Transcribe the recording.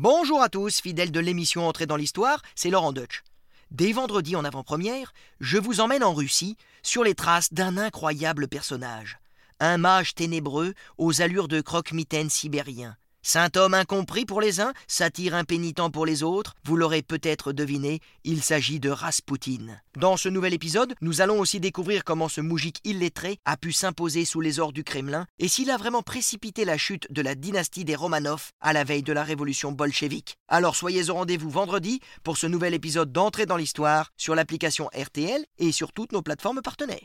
Bonjour à tous, fidèles de l'émission Entrée dans l'Histoire, c'est Laurent Deutsch. Dès vendredi en avant-première, je vous emmène en Russie sur les traces d'un incroyable personnage. Un mage ténébreux aux allures de croque-mitaine sibérien. Saint homme incompris pour les uns, satire impénitent pour les autres, vous l'aurez peut-être deviné, il s'agit de Raspoutine. Dans ce nouvel épisode, nous allons aussi découvrir comment ce moujik illettré a pu s'imposer sous les ors du Kremlin et s'il a vraiment précipité la chute de la dynastie des Romanov à la veille de la révolution bolchevique. Alors soyez au rendez-vous vendredi pour ce nouvel épisode d'entrée dans l'histoire sur l'application RTL et sur toutes nos plateformes partenaires.